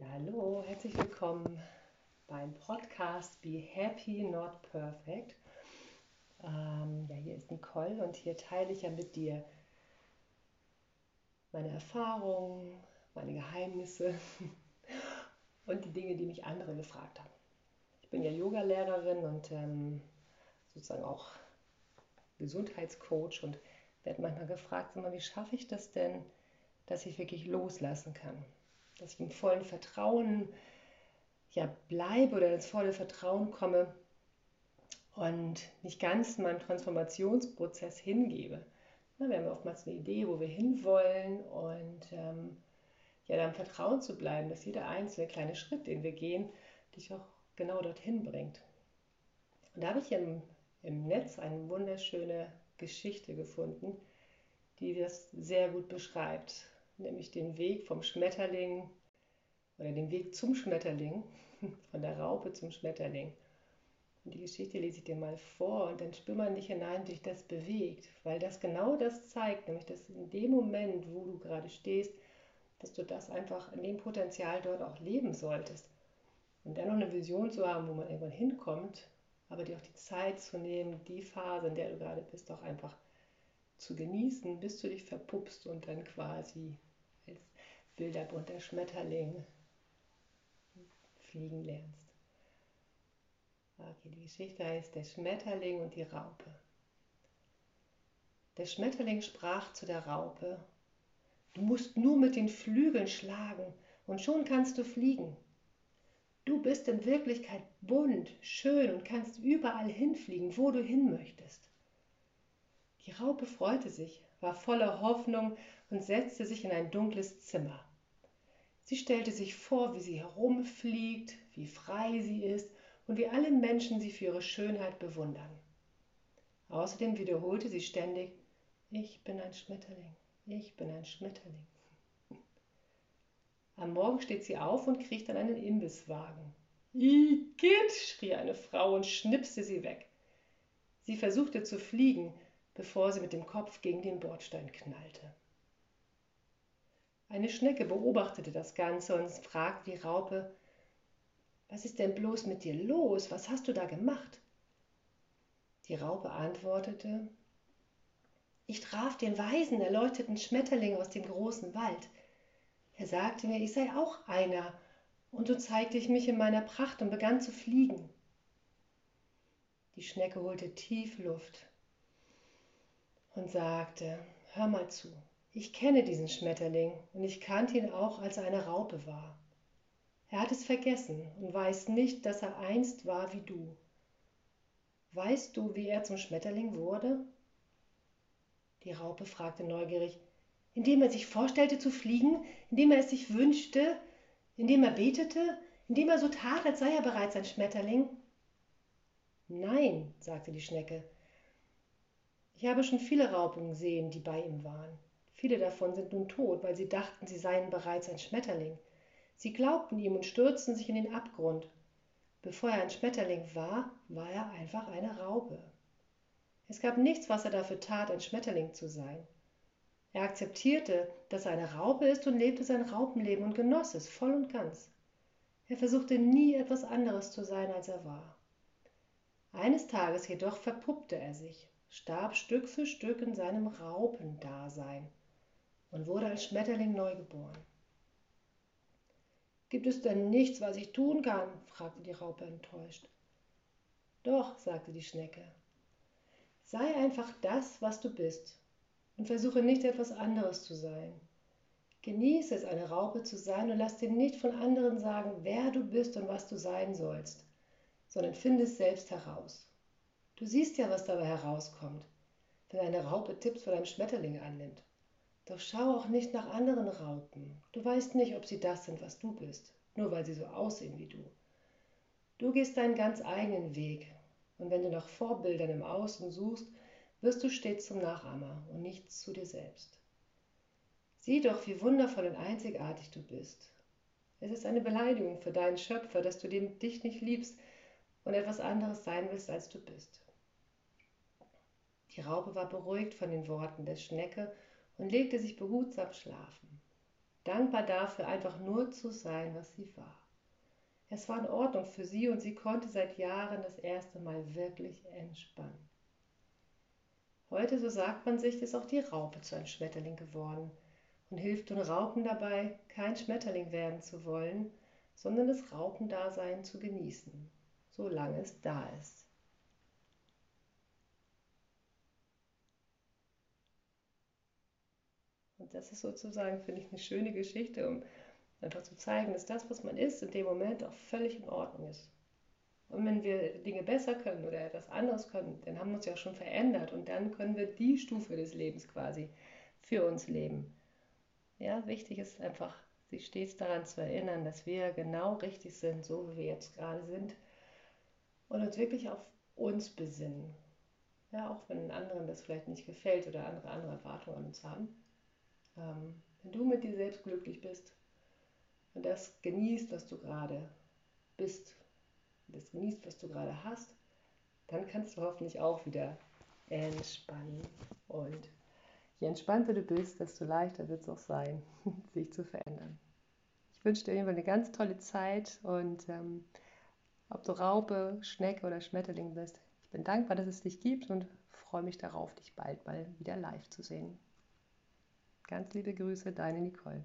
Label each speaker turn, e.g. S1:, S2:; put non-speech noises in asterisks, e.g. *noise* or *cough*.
S1: Ja, hallo, herzlich willkommen beim Podcast Be Happy Not Perfect. Ähm, ja, hier ist Nicole und hier teile ich ja mit dir meine Erfahrungen, meine Geheimnisse *laughs* und die Dinge, die mich andere gefragt haben. Ich bin ja Yogalehrerin und ähm, sozusagen auch Gesundheitscoach und werde manchmal gefragt, wie schaffe ich das denn, dass ich wirklich loslassen kann? Dass ich im vollen Vertrauen ja, bleibe oder ins volle Vertrauen komme und nicht ganz meinem Transformationsprozess hingebe. Na, wir haben oftmals eine Idee, wo wir hinwollen und ähm, ja, dann Vertrauen zu bleiben, dass jeder einzelne kleine Schritt, den wir gehen, dich auch genau dorthin bringt. Und da habe ich im, im Netz eine wunderschöne Geschichte gefunden, die das sehr gut beschreibt nämlich den Weg vom Schmetterling oder den Weg zum Schmetterling, *laughs* von der Raupe zum Schmetterling. Und die Geschichte lese ich dir mal vor und dann spür man dich hinein, dich das bewegt, weil das genau das zeigt, nämlich dass in dem Moment, wo du gerade stehst, dass du das einfach in dem Potenzial dort auch leben solltest. Und dann noch eine Vision zu haben, wo man irgendwann hinkommt, aber dir auch die Zeit zu nehmen, die Phase, in der du gerade bist, auch einfach zu genießen, bis du dich verpuppst und dann quasi als bilderbunter Schmetterling fliegen lernst. Okay, die Geschichte heißt Der Schmetterling und die Raupe. Der Schmetterling sprach zu der Raupe, Du musst nur mit den Flügeln schlagen und schon kannst du fliegen. Du bist in Wirklichkeit bunt, schön und kannst überall hinfliegen, wo du hin möchtest. Die Raupe freute sich, war voller Hoffnung und setzte sich in ein dunkles Zimmer. Sie stellte sich vor, wie sie herumfliegt, wie frei sie ist und wie alle Menschen sie für ihre Schönheit bewundern. Außerdem wiederholte sie ständig, ich bin ein Schmetterling, ich bin ein Schmetterling. *laughs* Am Morgen steht sie auf und kriecht an einen Imbisswagen. Igitt, schrie eine Frau und schnipste sie weg. Sie versuchte zu fliegen, bevor sie mit dem Kopf gegen den Bordstein knallte. Eine Schnecke beobachtete das Ganze und fragte die Raupe, was ist denn bloß mit dir los? Was hast du da gemacht? Die Raupe antwortete, ich traf den weisen, erleuchteten Schmetterling aus dem großen Wald. Er sagte mir, ich sei auch einer, und so zeigte ich mich in meiner Pracht und begann zu fliegen. Die Schnecke holte tief Luft und sagte, hör mal zu, ich kenne diesen Schmetterling und ich kannte ihn auch, als er eine Raupe war. Er hat es vergessen und weiß nicht, dass er einst war wie du. Weißt du, wie er zum Schmetterling wurde? Die Raupe fragte neugierig, indem er sich vorstellte zu fliegen, indem er es sich wünschte, indem er betete, indem er so tat, als sei er bereits ein Schmetterling? Nein, sagte die Schnecke, ich habe schon viele Raupen gesehen, die bei ihm waren. Viele davon sind nun tot, weil sie dachten, sie seien bereits ein Schmetterling. Sie glaubten ihm und stürzten sich in den Abgrund. Bevor er ein Schmetterling war, war er einfach eine Raupe. Es gab nichts, was er dafür tat, ein Schmetterling zu sein. Er akzeptierte, dass er eine Raupe ist und lebte sein Raupenleben und genoss es voll und ganz. Er versuchte nie etwas anderes zu sein, als er war. Eines Tages jedoch verpuppte er sich starb Stück für Stück in seinem Raupendasein und wurde als Schmetterling neugeboren. Gibt es denn nichts, was ich tun kann? fragte die Raupe enttäuscht. Doch, sagte die Schnecke. Sei einfach das, was du bist und versuche nicht etwas anderes zu sein. Genieße es, eine Raupe zu sein und lass dir nicht von anderen sagen, wer du bist und was du sein sollst, sondern finde es selbst heraus. Du siehst ja, was dabei herauskommt, wenn eine Raupe Tipps von einem Schmetterling annimmt. Doch schau auch nicht nach anderen Raupen. Du weißt nicht, ob sie das sind, was du bist, nur weil sie so aussehen wie du. Du gehst deinen ganz eigenen Weg, und wenn du nach Vorbildern im Außen suchst, wirst du stets zum Nachahmer und nicht zu dir selbst. Sieh doch, wie wundervoll und einzigartig du bist. Es ist eine Beleidigung für deinen Schöpfer, dass du dich nicht liebst und etwas anderes sein willst, als du bist. Die Raupe war beruhigt von den Worten der Schnecke und legte sich behutsam schlafen. dankbar dafür, einfach nur zu sein, was sie war. Es war in Ordnung für sie und sie konnte seit Jahren das erste Mal wirklich entspannen. Heute, so sagt man sich, ist auch die Raupe zu einem Schmetterling geworden und hilft den Raupen dabei, kein Schmetterling werden zu wollen, sondern das Raupendasein zu genießen, solange es da ist. Das ist sozusagen, finde ich, eine schöne Geschichte, um einfach zu zeigen, dass das, was man ist, in dem Moment auch völlig in Ordnung ist. Und wenn wir Dinge besser können oder etwas anderes können, dann haben wir uns ja auch schon verändert und dann können wir die Stufe des Lebens quasi für uns leben. Ja, wichtig ist einfach, sich stets daran zu erinnern, dass wir genau richtig sind, so wie wir jetzt gerade sind und uns wirklich auf uns besinnen. Ja, auch wenn anderen das vielleicht nicht gefällt oder andere andere Erwartungen an uns haben. Ähm, wenn du mit dir selbst glücklich bist und das genießt, was du gerade bist, das genießt, was du gerade hast, dann kannst du hoffentlich auch wieder entspannen. Und je entspannter du bist, desto leichter wird es auch sein, *laughs* sich zu verändern. Ich wünsche dir immer eine ganz tolle Zeit und ähm, ob du Raupe, Schnecke oder Schmetterling bist, ich bin dankbar, dass es dich gibt und freue mich darauf, dich bald mal wieder live zu sehen. Ganz liebe Grüße, deine Nicole.